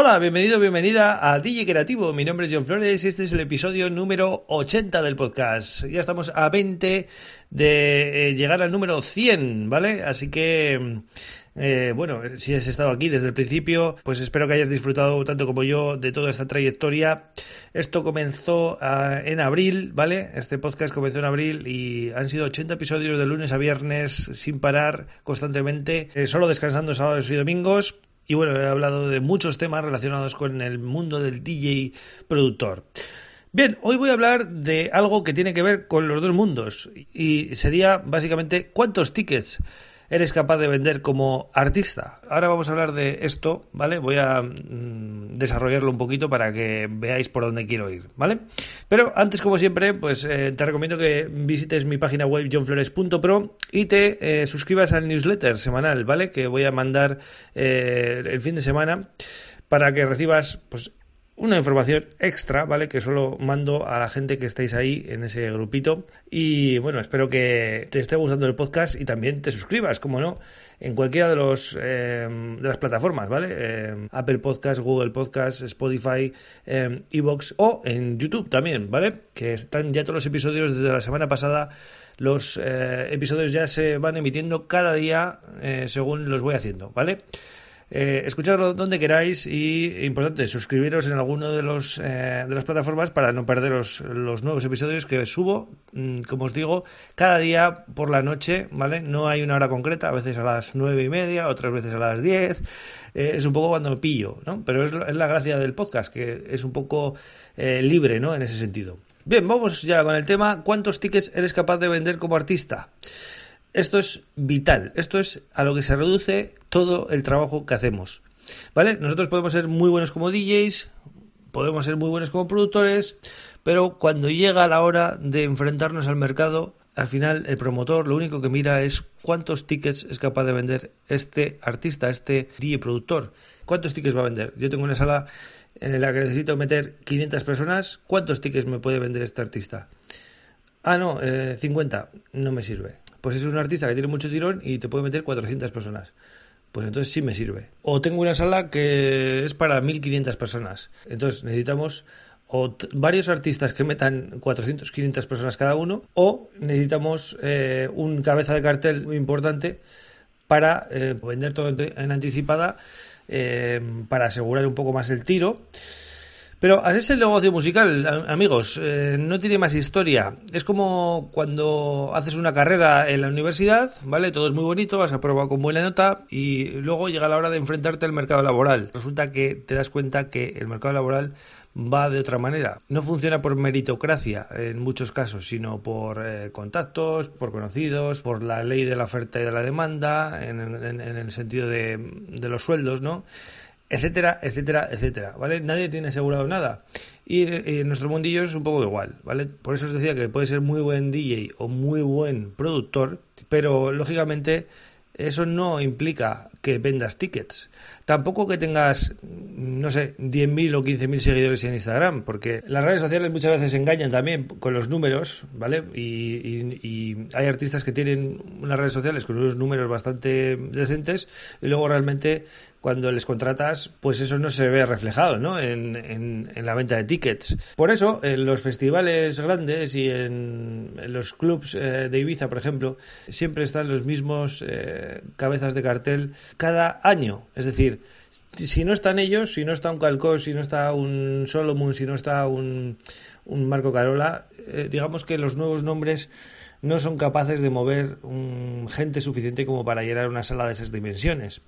Hola, bienvenido, bienvenida a DJ Creativo. Mi nombre es John Flores y este es el episodio número 80 del podcast. Ya estamos a 20 de eh, llegar al número 100, ¿vale? Así que eh, bueno, si has estado aquí desde el principio, pues espero que hayas disfrutado tanto como yo de toda esta trayectoria. Esto comenzó ah, en abril, ¿vale? Este podcast comenzó en abril y han sido 80 episodios de lunes a viernes sin parar constantemente, eh, solo descansando sábados y domingos. Y bueno, he hablado de muchos temas relacionados con el mundo del DJ productor. Bien, hoy voy a hablar de algo que tiene que ver con los dos mundos y sería básicamente cuántos tickets eres capaz de vender como artista. Ahora vamos a hablar de esto, ¿vale? Voy a mm, desarrollarlo un poquito para que veáis por dónde quiero ir, ¿vale? Pero antes, como siempre, pues eh, te recomiendo que visites mi página web johnflores.pro y te eh, suscribas al newsletter semanal, ¿vale? Que voy a mandar eh, el fin de semana para que recibas pues una información extra, ¿vale? Que solo mando a la gente que estáis ahí en ese grupito. Y bueno, espero que te esté gustando el podcast y también te suscribas, como no, en cualquiera de los eh, de las plataformas, ¿vale? Eh, Apple Podcast, Google Podcast, Spotify, eh, Evox o en YouTube también, ¿vale? Que están ya todos los episodios desde la semana pasada. Los episodios ya se van emitiendo cada día según los voy haciendo, ¿vale? Eh, escuchadlo donde queráis y, importante, suscribiros en alguno de, los, eh, de las plataformas para no perderos los nuevos episodios que subo, mm, como os digo, cada día por la noche, ¿vale? No hay una hora concreta, a veces a las nueve y media, otras veces a las diez. Eh, es un poco cuando me pillo, ¿no? Pero es, es, la gracia del podcast, que es un poco eh, libre, ¿no? En ese sentido. Bien, vamos ya con el tema. ¿Cuántos tickets eres capaz de vender como artista? Esto es vital, esto es a lo que se reduce todo el trabajo que hacemos. ¿Vale? Nosotros podemos ser muy buenos como DJs, podemos ser muy buenos como productores, pero cuando llega la hora de enfrentarnos al mercado, al final el promotor lo único que mira es cuántos tickets es capaz de vender este artista, este DJ productor. ¿Cuántos tickets va a vender? Yo tengo una sala en la que necesito meter 500 personas. ¿Cuántos tickets me puede vender este artista? Ah, no, 50. Eh, no me sirve pues es un artista que tiene mucho tirón y te puede meter 400 personas. Pues entonces sí me sirve. O tengo una sala que es para 1500 personas. Entonces necesitamos o varios artistas que metan 400, 500 personas cada uno, o necesitamos eh, un cabeza de cartel muy importante para eh, vender todo en anticipada, eh, para asegurar un poco más el tiro. Pero así es el negocio musical, amigos, eh, no tiene más historia. Es como cuando haces una carrera en la universidad, ¿vale? Todo es muy bonito, has aprobado con buena nota y luego llega la hora de enfrentarte al mercado laboral. Resulta que te das cuenta que el mercado laboral va de otra manera. No funciona por meritocracia en muchos casos, sino por eh, contactos, por conocidos, por la ley de la oferta y de la demanda, en, el sentido de los sueldos, ¿no? Etcétera, etcétera, etcétera, ¿vale? Nadie tiene asegurado nada. Y, en nuestro mundillo es un poco igual, ¿vale? Por eso os decía que puede ser muy buen DJ o muy buen productor, pero lógicamente eso no implica que vendas tickets. Tampoco que tengas, no sé, 10.000 o 15.000 seguidores en Instagram, porque las redes sociales muchas veces engañan también con los números, ¿vale? Y, y hay artistas que tienen unas redes sociales con unos números bastante decentes y luego realmente cuando les contratas, pues eso no se ve reflejado ¿no? en, en, la venta de tickets. Por eso, en los festivales grandes y en, los clubs eh, de Ibiza, por ejemplo, siempre están los mismos eh, cabezas de cartel cada año. Es decir, si no están ellos, si no está un Calcó, si no está un Solomon, si no está un, un Marco Carola, eh, digamos que los nuevos nombres no son capaces de mover gente suficiente como para llenar una sala de esas dimensiones.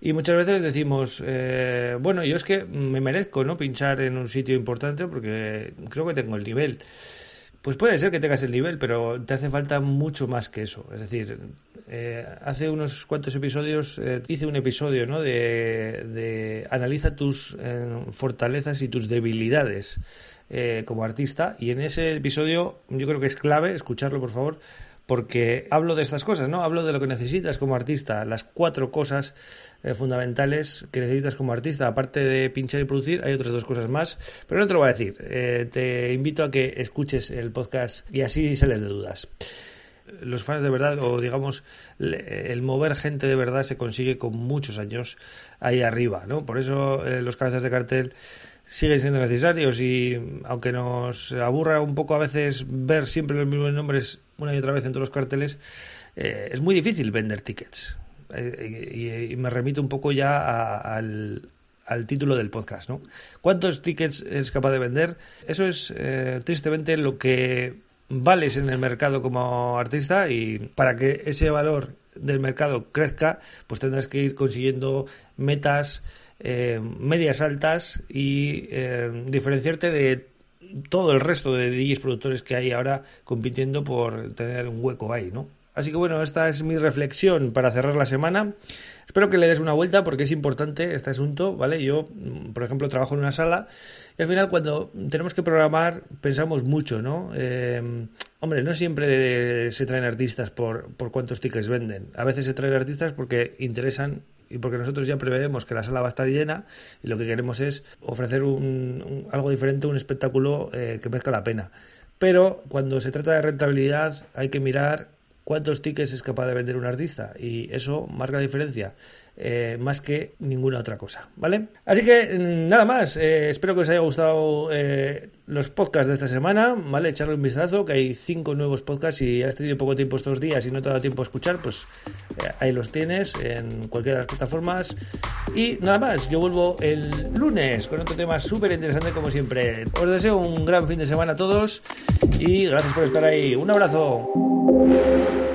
Y muchas veces decimos, eh, bueno, yo es que me merezco no pinchar en un sitio importante porque creo que tengo el nivel. Pues puede ser que tengas el nivel, pero te hace falta mucho más que eso. Es decir, eh, hace unos cuantos episodios eh, hice un episodio ¿no? de, de analiza tus fortalezas y tus debilidades como artista y en ese episodio yo creo que es clave escucharlo por favor porque hablo de estas cosas, ¿no? Hablo de lo que necesitas como artista, las cuatro cosas eh, fundamentales que necesitas como artista. Aparte de pinchar y producir, hay otras dos cosas más, pero no te lo voy a decir. Eh, te invito a que escuches el podcast y así sales de dudas los fans de verdad, o digamos, el mover gente de verdad se consigue con muchos años ahí arriba, ¿no? Por eso eh, los cabezas de cartel siguen siendo necesarios y aunque nos aburra un poco a veces ver siempre los mismos nombres una y otra vez en todos los carteles, eh, es muy difícil vender tickets. Eh, y, me remito un poco ya al, al, título del podcast, ¿no? ¿Cuántos tickets es capaz de vender? Eso es tristemente lo que vales en el mercado como artista y para que ese valor del mercado crezca, pues tendrás que ir consiguiendo metas eh, medias altas y eh, diferenciarte de todo el resto de DJs productores que hay ahora compitiendo por tener un hueco ahí, ¿no? Así que bueno, esta es mi reflexión para cerrar la semana. Espero que le des una vuelta porque es importante este asunto, ¿vale? Yo, mm, por ejemplo, trabajo en una sala y al final cuando tenemos que programar pensamos mucho, ¿no? Eh, hombre, no siempre se traen artistas por, por cuántos tickets venden. A veces se traen artistas porque interesan y porque nosotros ya preveemos que la sala va a estar llena y lo que queremos es ofrecer un, algo diferente, un espectáculo eh, que merezca la pena. Pero cuando se trata de rentabilidad hay que mirar cuántos tickets es capaz de vender un artista y eso marca la diferencia. Eh, más que ninguna otra cosa, ¿vale? Así que mm, nada más, eh, espero que os haya gustado eh, los podcasts de esta semana, ¿vale? Echarle un vistazo, que hay cinco nuevos podcasts y has tenido poco tiempo estos días y no te ha dado tiempo a escuchar, pues ahí los tienes en cualquiera de las plataformas. Y nada más, yo vuelvo el lunes con otro tema súper interesante como siempre. Os deseo un gran fin de semana a todos y gracias por estar ahí. Un abrazo. Música